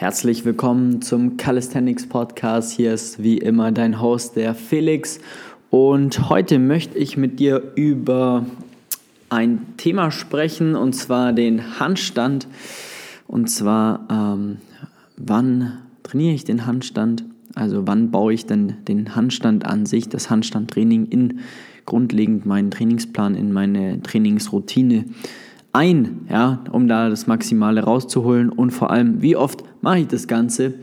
Herzlich willkommen zum Calisthenics Podcast. Hier ist wie immer dein Host, der Felix. Und heute möchte ich mit dir über ein Thema sprechen, und zwar den Handstand. Und zwar, ähm, wann trainiere ich den Handstand? Also wann baue ich denn den Handstand an sich, das Handstandtraining in grundlegend meinen Trainingsplan, in meine Trainingsroutine ein, ja, um da das Maximale rauszuholen und vor allem, wie oft mache ich das Ganze?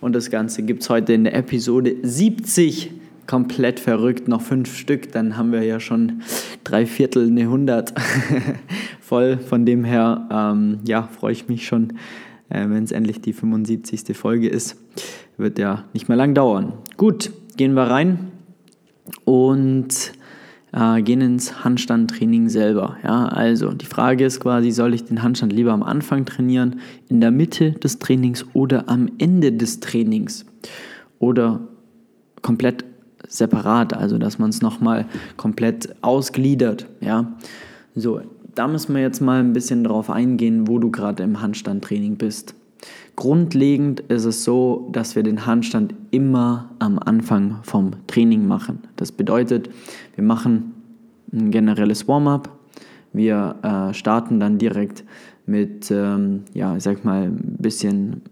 Und das Ganze gibt es heute in der Episode 70. Komplett verrückt, noch fünf Stück, dann haben wir ja schon drei Viertel, eine 100 voll. Von dem her, ähm, ja, freue ich mich schon, äh, wenn es endlich die 75. Folge ist. Wird ja nicht mehr lang dauern. Gut, gehen wir rein und äh, gehen ins Handstandtraining selber. Ja, also die Frage ist quasi, soll ich den Handstand lieber am Anfang trainieren, in der Mitte des Trainings oder am Ende des Trainings oder komplett separat, also dass man es nochmal komplett ausgliedert. Ja, so, da müssen wir jetzt mal ein bisschen drauf eingehen, wo du gerade im Handstandtraining bist. Grundlegend ist es so, dass wir den Handstand immer am Anfang vom Training machen. Das bedeutet, wir machen ein generelles Warm-up. Wir äh, starten dann direkt mit, ähm, ja, ich sag mal, ein bisschen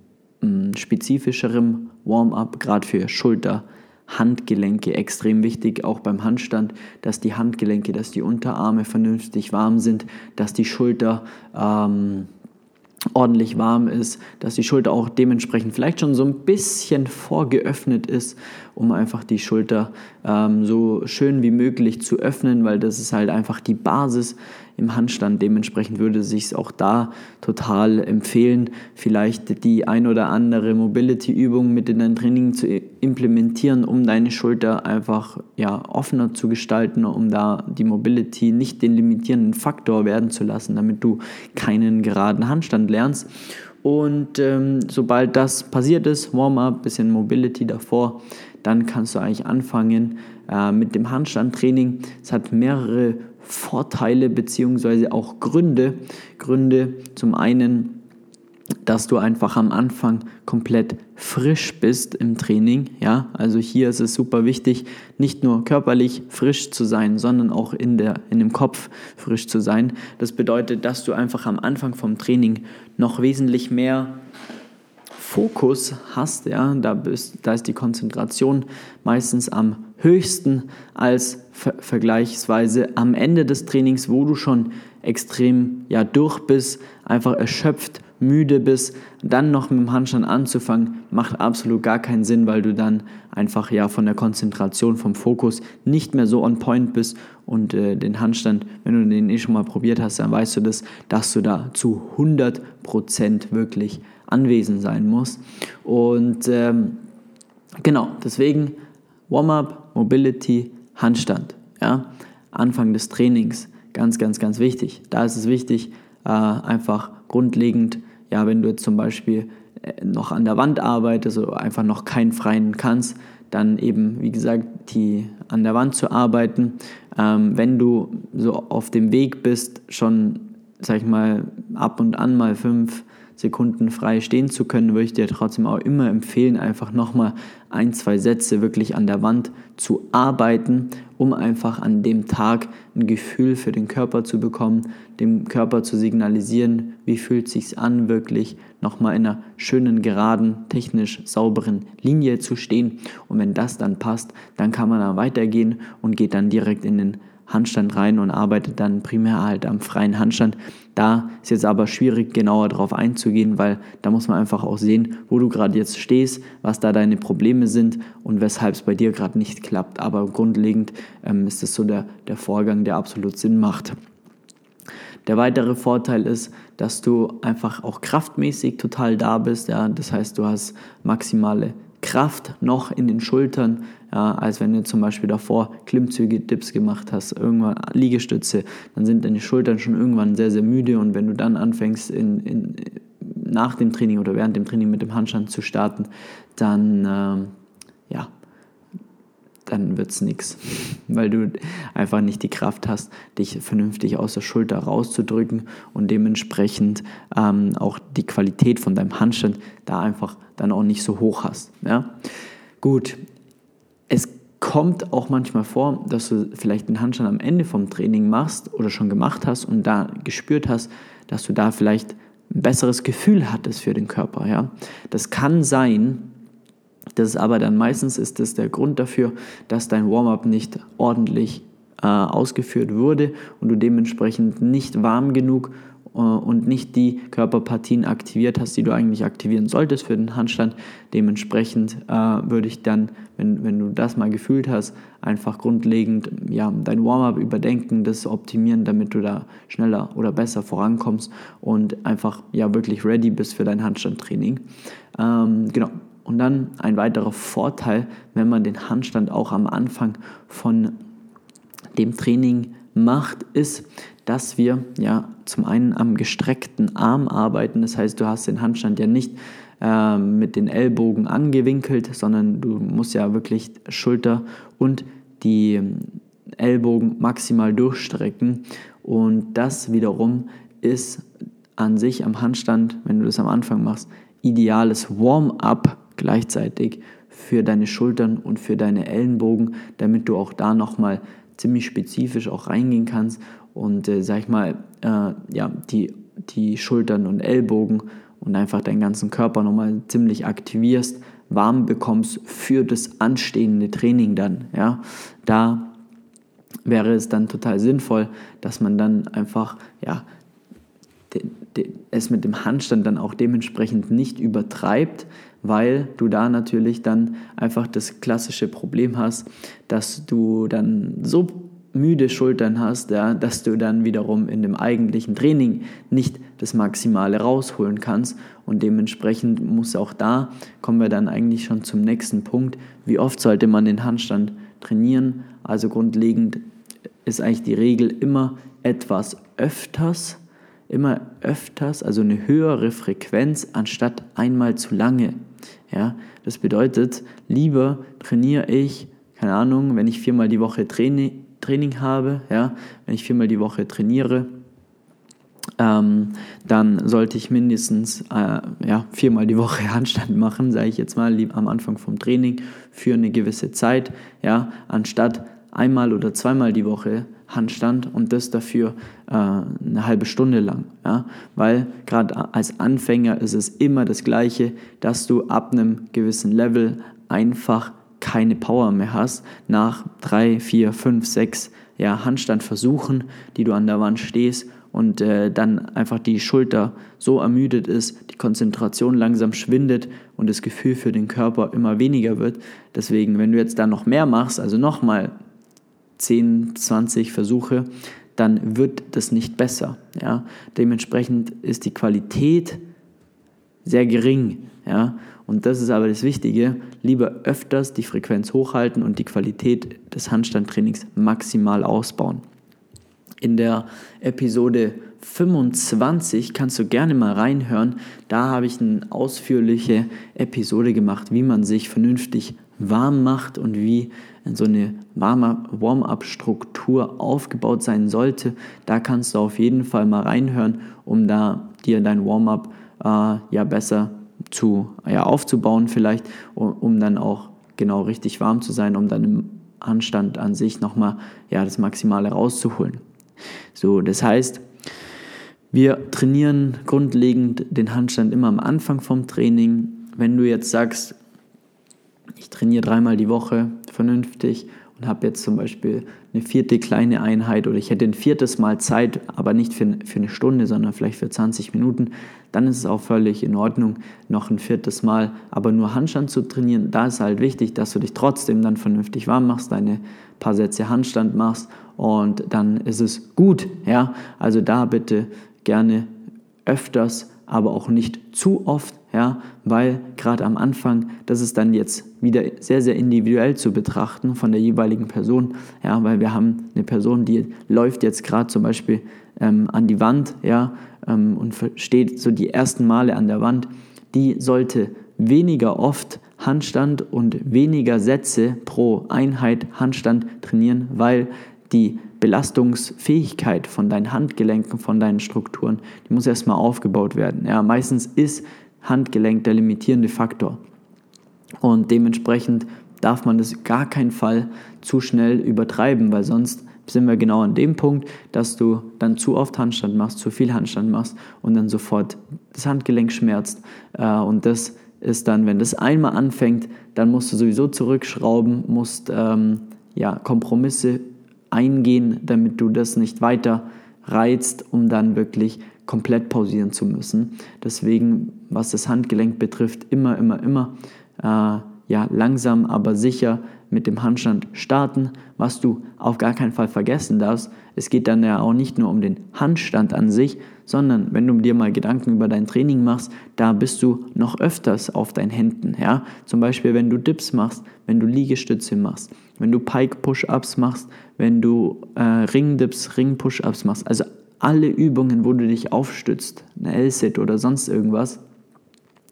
ähm, spezifischerem Warm-up, gerade für Schulter, Handgelenke extrem wichtig, auch beim Handstand, dass die Handgelenke, dass die Unterarme vernünftig warm sind, dass die Schulter ähm, ordentlich warm ist, dass die Schulter auch dementsprechend vielleicht schon so ein bisschen vorgeöffnet ist, um einfach die Schulter ähm, so schön wie möglich zu öffnen, weil das ist halt einfach die Basis im Handstand. Dementsprechend würde sich auch da total empfehlen, vielleicht die ein oder andere Mobility-Übung mit in dein Training zu implementieren, um deine Schulter einfach ja, offener zu gestalten, um da die Mobility nicht den limitierenden Faktor werden zu lassen, damit du keinen geraden Handstand lernst. Und ähm, sobald das passiert ist, Warm-up, bisschen Mobility davor, dann kannst du eigentlich anfangen äh, mit dem Handstandtraining. Es hat mehrere Vorteile bzw. auch Gründe. Gründe zum einen, dass du einfach am Anfang komplett frisch bist im Training. Ja, also hier ist es super wichtig, nicht nur körperlich frisch zu sein, sondern auch in, der, in dem Kopf frisch zu sein. Das bedeutet, dass du einfach am Anfang vom Training noch wesentlich mehr Fokus hast, ja, da, bist, da ist die Konzentration meistens am höchsten als ver vergleichsweise am Ende des Trainings, wo du schon extrem ja, durch bist, einfach erschöpft, müde bist, dann noch mit dem Handstand anzufangen, macht absolut gar keinen Sinn, weil du dann einfach ja von der Konzentration, vom Fokus nicht mehr so on point bist und äh, den Handstand, wenn du den eh schon mal probiert hast, dann weißt du das, dass du da zu 100% wirklich anwesend sein musst. Und ähm, genau, deswegen Warm-up, Mobility, Handstand. Ja? Anfang des Trainings, ganz, ganz, ganz wichtig. Da ist es wichtig, äh, einfach grundlegend, ja, wenn du jetzt zum Beispiel äh, noch an der Wand arbeitest oder einfach noch keinen freien kannst, dann eben, wie gesagt, die an der Wand zu arbeiten. Ähm, wenn du so auf dem Weg bist, schon, sag ich mal, ab und an mal fünf, Sekunden frei stehen zu können, würde ich dir trotzdem auch immer empfehlen, einfach nochmal ein, zwei Sätze wirklich an der Wand zu arbeiten, um einfach an dem Tag ein Gefühl für den Körper zu bekommen, dem Körper zu signalisieren, wie fühlt sich an, wirklich nochmal in einer schönen, geraden, technisch sauberen Linie zu stehen. Und wenn das dann passt, dann kann man da weitergehen und geht dann direkt in den Handstand rein und arbeitet dann primär halt am freien Handstand. Da ist jetzt aber schwierig, genauer darauf einzugehen, weil da muss man einfach auch sehen, wo du gerade jetzt stehst, was da deine Probleme sind und weshalb es bei dir gerade nicht klappt. Aber grundlegend ähm, ist das so der, der Vorgang, der absolut Sinn macht. Der weitere Vorteil ist, dass du einfach auch kraftmäßig total da bist. Ja? Das heißt, du hast maximale Kraft noch in den Schultern, ja, als wenn du zum Beispiel davor Klimmzüge, Dips gemacht hast, irgendwann Liegestütze, dann sind deine Schultern schon irgendwann sehr, sehr müde und wenn du dann anfängst, in, in, nach dem Training oder während dem Training mit dem Handstand zu starten, dann ähm, ja, dann wird es nichts, weil du einfach nicht die Kraft hast, dich vernünftig aus der Schulter rauszudrücken und dementsprechend ähm, auch die Qualität von deinem Handstand da einfach dann auch nicht so hoch hast. Ja? Gut, es kommt auch manchmal vor, dass du vielleicht den Handstand am Ende vom Training machst oder schon gemacht hast und da gespürt hast, dass du da vielleicht ein besseres Gefühl hattest für den Körper. Ja? Das kann sein, das ist aber dann meistens ist das der Grund dafür, dass dein Warm-up nicht ordentlich äh, ausgeführt wurde und du dementsprechend nicht warm genug äh, und nicht die Körperpartien aktiviert hast, die du eigentlich aktivieren solltest für den Handstand. Dementsprechend äh, würde ich dann, wenn, wenn du das mal gefühlt hast, einfach grundlegend ja, dein Warm-up überdenken, das optimieren, damit du da schneller oder besser vorankommst und einfach ja wirklich ready bist für dein Handstandtraining. Ähm, genau, und dann ein weiterer Vorteil, wenn man den Handstand auch am Anfang von dem Training macht, ist, dass wir ja zum einen am gestreckten Arm arbeiten. Das heißt, du hast den Handstand ja nicht äh, mit den Ellbogen angewinkelt, sondern du musst ja wirklich Schulter und die Ellbogen maximal durchstrecken. Und das wiederum ist an sich am Handstand, wenn du das am Anfang machst, ideales Warm-up gleichzeitig für deine Schultern und für deine Ellenbogen, damit du auch da nochmal ziemlich spezifisch auch reingehen kannst und äh, sag ich mal, äh, ja, die, die Schultern und Ellbogen und einfach deinen ganzen Körper nochmal ziemlich aktivierst, warm bekommst für das anstehende Training dann. Ja? Da wäre es dann total sinnvoll, dass man dann einfach ja, de, de, es mit dem Handstand dann auch dementsprechend nicht übertreibt, weil du da natürlich dann einfach das klassische Problem hast, dass du dann so müde Schultern hast, ja, dass du dann wiederum in dem eigentlichen Training nicht das Maximale rausholen kannst. Und dementsprechend muss auch da, kommen wir dann eigentlich schon zum nächsten Punkt, wie oft sollte man den Handstand trainieren. Also grundlegend ist eigentlich die Regel immer etwas öfters, immer öfters, also eine höhere Frequenz anstatt einmal zu lange. Ja, das bedeutet, lieber trainiere ich, keine Ahnung, wenn ich viermal die Woche Training, Training habe, ja, wenn ich viermal die Woche trainiere, ähm, dann sollte ich mindestens äh, ja, viermal die Woche Handstand machen, sage ich jetzt mal, am Anfang vom Training für eine gewisse Zeit, ja, anstatt einmal oder zweimal die Woche Handstand und das dafür äh, eine halbe Stunde lang. Ja? Weil gerade als Anfänger ist es immer das Gleiche, dass du ab einem gewissen Level einfach keine Power mehr hast nach drei, vier, fünf, sechs ja, Handstandversuchen, die du an der Wand stehst und äh, dann einfach die Schulter so ermüdet ist, die Konzentration langsam schwindet und das Gefühl für den Körper immer weniger wird. Deswegen, wenn du jetzt da noch mehr machst, also nochmal 10, 20 Versuche, dann wird das nicht besser. Ja? Dementsprechend ist die Qualität sehr gering. Ja? Und das ist aber das Wichtige, lieber öfters die Frequenz hochhalten und die Qualität des Handstandtrainings maximal ausbauen. In der Episode 25 kannst du gerne mal reinhören. Da habe ich eine ausführliche Episode gemacht, wie man sich vernünftig warm macht und wie so eine Warm-up-Struktur aufgebaut sein sollte. Da kannst du auf jeden Fall mal reinhören, um da dir dein Warm-up äh, ja besser zu, ja, aufzubauen vielleicht, um, um, dann auch genau richtig warm zu sein, um dann im Anstand an sich nochmal ja, das Maximale rauszuholen. So, das heißt, wir trainieren grundlegend den Handstand immer am Anfang vom Training. Wenn du jetzt sagst, ich trainiere dreimal die Woche vernünftig und habe jetzt zum Beispiel eine vierte kleine Einheit oder ich hätte ein viertes Mal Zeit, aber nicht für, für eine Stunde, sondern vielleicht für 20 Minuten, dann ist es auch völlig in Ordnung, noch ein viertes Mal, aber nur Handstand zu trainieren. Da ist halt wichtig, dass du dich trotzdem dann vernünftig warm machst, deine paar Sätze Handstand machst und dann ist es gut. Ja? Also da bitte gerne öfters, aber auch nicht zu oft, ja, weil gerade am Anfang, das ist dann jetzt wieder sehr, sehr individuell zu betrachten von der jeweiligen Person, ja, weil wir haben eine Person, die läuft jetzt gerade zum Beispiel ähm, an die Wand, ja, ähm, und steht so die ersten Male an der Wand, die sollte weniger oft Handstand und weniger Sätze pro Einheit Handstand trainieren, weil die Belastungsfähigkeit von deinen Handgelenken, von deinen Strukturen, die muss erstmal aufgebaut werden. Ja, meistens ist Handgelenk der limitierende Faktor. Und dementsprechend darf man das gar keinen Fall zu schnell übertreiben, weil sonst sind wir genau an dem Punkt, dass du dann zu oft Handstand machst, zu viel Handstand machst und dann sofort das Handgelenk schmerzt. Äh, und das ist dann, wenn das einmal anfängt, dann musst du sowieso zurückschrauben, musst ähm, ja, Kompromisse eingehen, damit du das nicht weiter reizt, um dann wirklich komplett pausieren zu müssen. Deswegen, was das Handgelenk betrifft, immer, immer, immer äh, ja, langsam, aber sicher mit dem Handstand starten. Was du auf gar keinen Fall vergessen darfst, es geht dann ja auch nicht nur um den Handstand an sich, sondern wenn du dir mal Gedanken über dein Training machst, da bist du noch öfters auf deinen Händen. Ja? Zum Beispiel, wenn du Dips machst, wenn du Liegestütze machst, wenn du Pike-Push-Ups machst, wenn du äh, Ring-Dips, Ring-Push-Ups machst. Also alle Übungen, wo du dich aufstützt, eine L-Sit oder sonst irgendwas,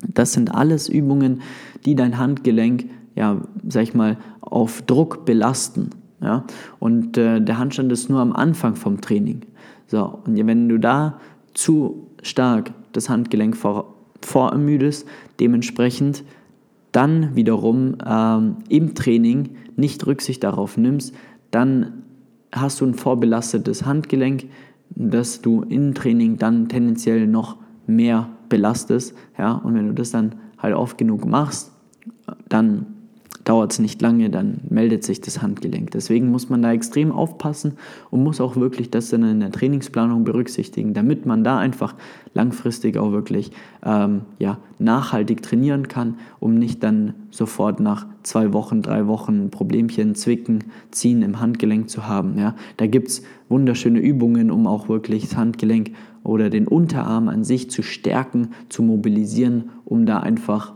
das sind alles Übungen, die dein Handgelenk, ja, sag ich mal, auf Druck belasten. Ja? Und äh, der Handstand ist nur am Anfang vom Training. So, und wenn du da zu stark das Handgelenk vor, vorermüdest, dementsprechend dann wiederum ähm, im Training nicht Rücksicht darauf nimmst, dann hast du ein vorbelastetes Handgelenk, das du im Training dann tendenziell noch mehr belastest. Ja? Und wenn du das dann halt oft genug machst, dann dauert es nicht lange, dann meldet sich das Handgelenk. Deswegen muss man da extrem aufpassen und muss auch wirklich das dann in der Trainingsplanung berücksichtigen, damit man da einfach langfristig auch wirklich ähm, ja, nachhaltig trainieren kann, um nicht dann sofort nach zwei Wochen, drei Wochen Problemchen, Zwicken, Ziehen im Handgelenk zu haben. Ja. Da gibt es wunderschöne Übungen, um auch wirklich das Handgelenk oder den Unterarm an sich zu stärken, zu mobilisieren, um da einfach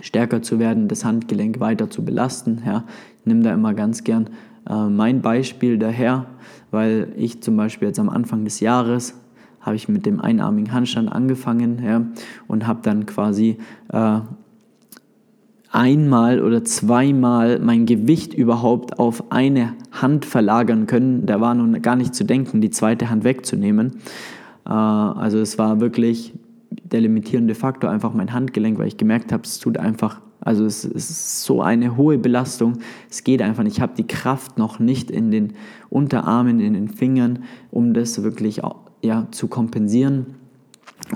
stärker zu werden, das Handgelenk weiter zu belasten. Ja. Ich nehme da immer ganz gern äh, mein Beispiel daher, weil ich zum Beispiel jetzt am Anfang des Jahres habe ich mit dem einarmigen Handstand angefangen ja, und habe dann quasi äh, einmal oder zweimal mein Gewicht überhaupt auf eine Hand verlagern können. Da war nun gar nicht zu denken, die zweite Hand wegzunehmen. Äh, also es war wirklich der limitierende Faktor einfach mein Handgelenk, weil ich gemerkt habe, es tut einfach, also es, ist so eine hohe Belastung, es geht einfach nicht. Ich habe die Kraft noch nicht in den Unterarmen, in den Fingern, um das wirklich ja, zu kompensieren.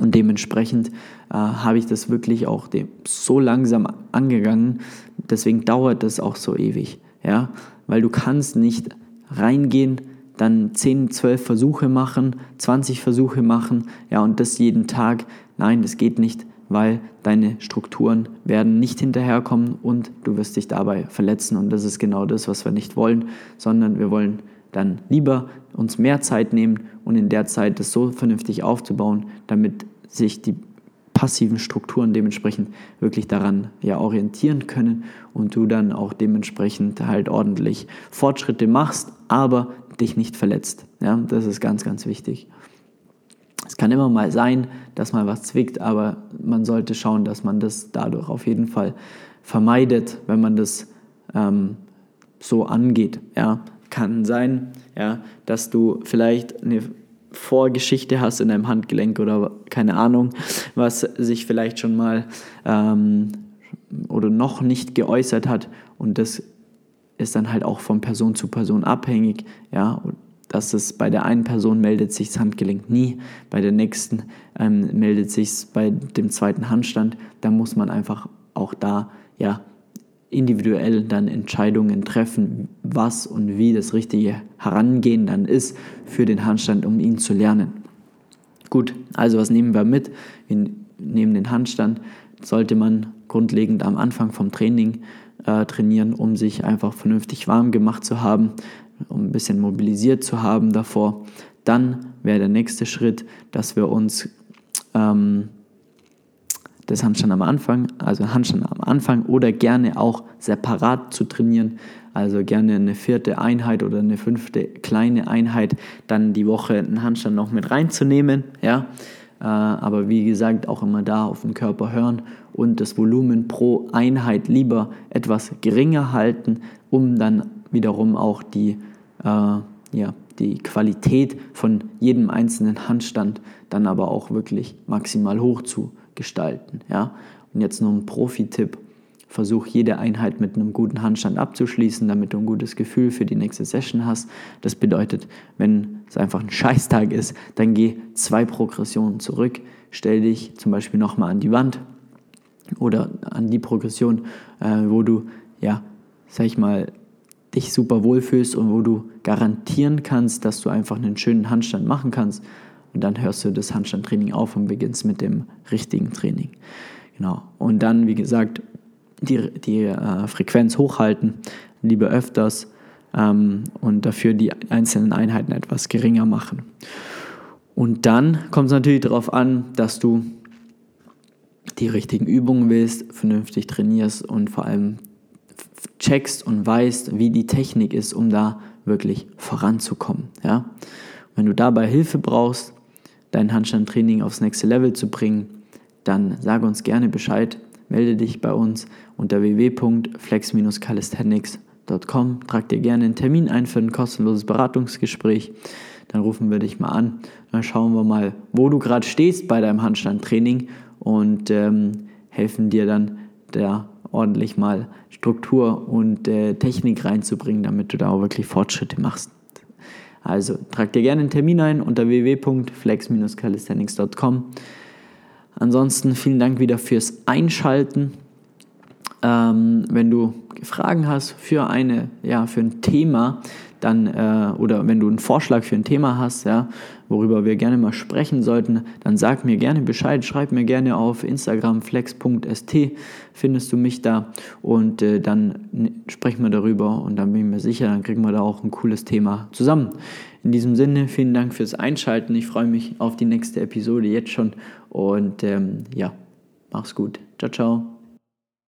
Und dementsprechend äh, habe ich das wirklich auch so langsam angegangen. Deswegen dauert das auch so ewig. Ja? Weil du kannst nicht reingehen, dann 10, 12 Versuche machen, 20 Versuche machen, ja, und das jeden Tag. Nein, das geht nicht, weil deine Strukturen werden nicht hinterherkommen und du wirst dich dabei verletzen. Und das ist genau das, was wir nicht wollen, sondern wir wollen dann lieber uns mehr Zeit nehmen und in der Zeit das so vernünftig aufzubauen, damit sich die passiven Strukturen dementsprechend wirklich daran ja orientieren können und du dann auch dementsprechend halt ordentlich Fortschritte machst, aber dich nicht verletzt. Ja, das ist ganz, ganz wichtig. Es kann immer mal sein, dass mal was zwickt, aber man sollte schauen, dass man das dadurch auf jeden Fall vermeidet, wenn man das ähm, so angeht. Ja, kann sein, ja, dass du vielleicht eine Vorgeschichte hast in deinem Handgelenk oder keine Ahnung, was sich vielleicht schon mal ähm, oder noch nicht geäußert hat und das ist dann halt auch von Person zu Person abhängig. Ja, dass es bei der einen Person meldet sich das Handgelenk nie, bei der nächsten ähm, meldet sich bei dem zweiten Handstand. Da muss man einfach auch da ja individuell dann Entscheidungen treffen, was und wie das richtige Herangehen dann ist für den Handstand, um ihn zu lernen. Gut, also was nehmen wir mit? Wir nehmen den Handstand, sollte man grundlegend am Anfang vom Training äh, trainieren, um sich einfach vernünftig warm gemacht zu haben, um ein bisschen mobilisiert zu haben davor. Dann wäre der nächste Schritt, dass wir uns ähm, das Handstand am Anfang, also Handstand am Anfang oder gerne auch separat zu trainieren, also gerne eine vierte Einheit oder eine fünfte kleine Einheit, dann die Woche einen Handstand noch mit reinzunehmen, ja, aber wie gesagt, auch immer da auf den Körper hören und das Volumen pro Einheit lieber etwas geringer halten, um dann wiederum auch die, äh, ja, die Qualität von jedem einzelnen Handstand dann aber auch wirklich maximal hoch zu gestalten. Ja? Und jetzt noch ein Profi-Tipp. Versuch jede Einheit mit einem guten Handstand abzuschließen, damit du ein gutes Gefühl für die nächste Session hast. Das bedeutet, wenn es einfach ein Scheißtag ist, dann geh zwei Progressionen zurück. Stell dich zum Beispiel nochmal an die Wand oder an die Progression, äh, wo du, ja, sag ich mal, dich super wohlfühlst und wo du garantieren kannst, dass du einfach einen schönen Handstand machen kannst. Und dann hörst du das Handstandtraining auf und beginnst mit dem richtigen Training. Genau. Und dann, wie gesagt, die, die äh, Frequenz hochhalten, lieber öfters ähm, und dafür die einzelnen Einheiten etwas geringer machen. Und dann kommt es natürlich darauf an, dass du die richtigen Übungen willst, vernünftig trainierst und vor allem checkst und weißt, wie die Technik ist, um da wirklich voranzukommen. Ja? Wenn du dabei Hilfe brauchst, dein Handstandtraining aufs nächste Level zu bringen, dann sag uns gerne Bescheid melde dich bei uns unter www.flex-calisthenics.com. Trag dir gerne einen Termin ein für ein kostenloses Beratungsgespräch. Dann rufen wir dich mal an. Dann schauen wir mal, wo du gerade stehst bei deinem Handstandtraining und ähm, helfen dir dann da ordentlich mal Struktur und äh, Technik reinzubringen, damit du da auch wirklich Fortschritte machst. Also trag dir gerne einen Termin ein unter www.flex-calisthenics.com. Ansonsten vielen Dank wieder fürs Einschalten. Ähm, wenn du Fragen hast für eine, ja, für ein Thema, dann äh, oder wenn du einen Vorschlag für ein Thema hast, ja, worüber wir gerne mal sprechen sollten, dann sag mir gerne Bescheid, schreib mir gerne auf Instagram flex.st, findest du mich da und äh, dann sprechen wir darüber und dann bin ich mir sicher, dann kriegen wir da auch ein cooles Thema zusammen. In diesem Sinne, vielen Dank fürs Einschalten. Ich freue mich auf die nächste Episode jetzt schon und ähm, ja, mach's gut. Ciao, ciao.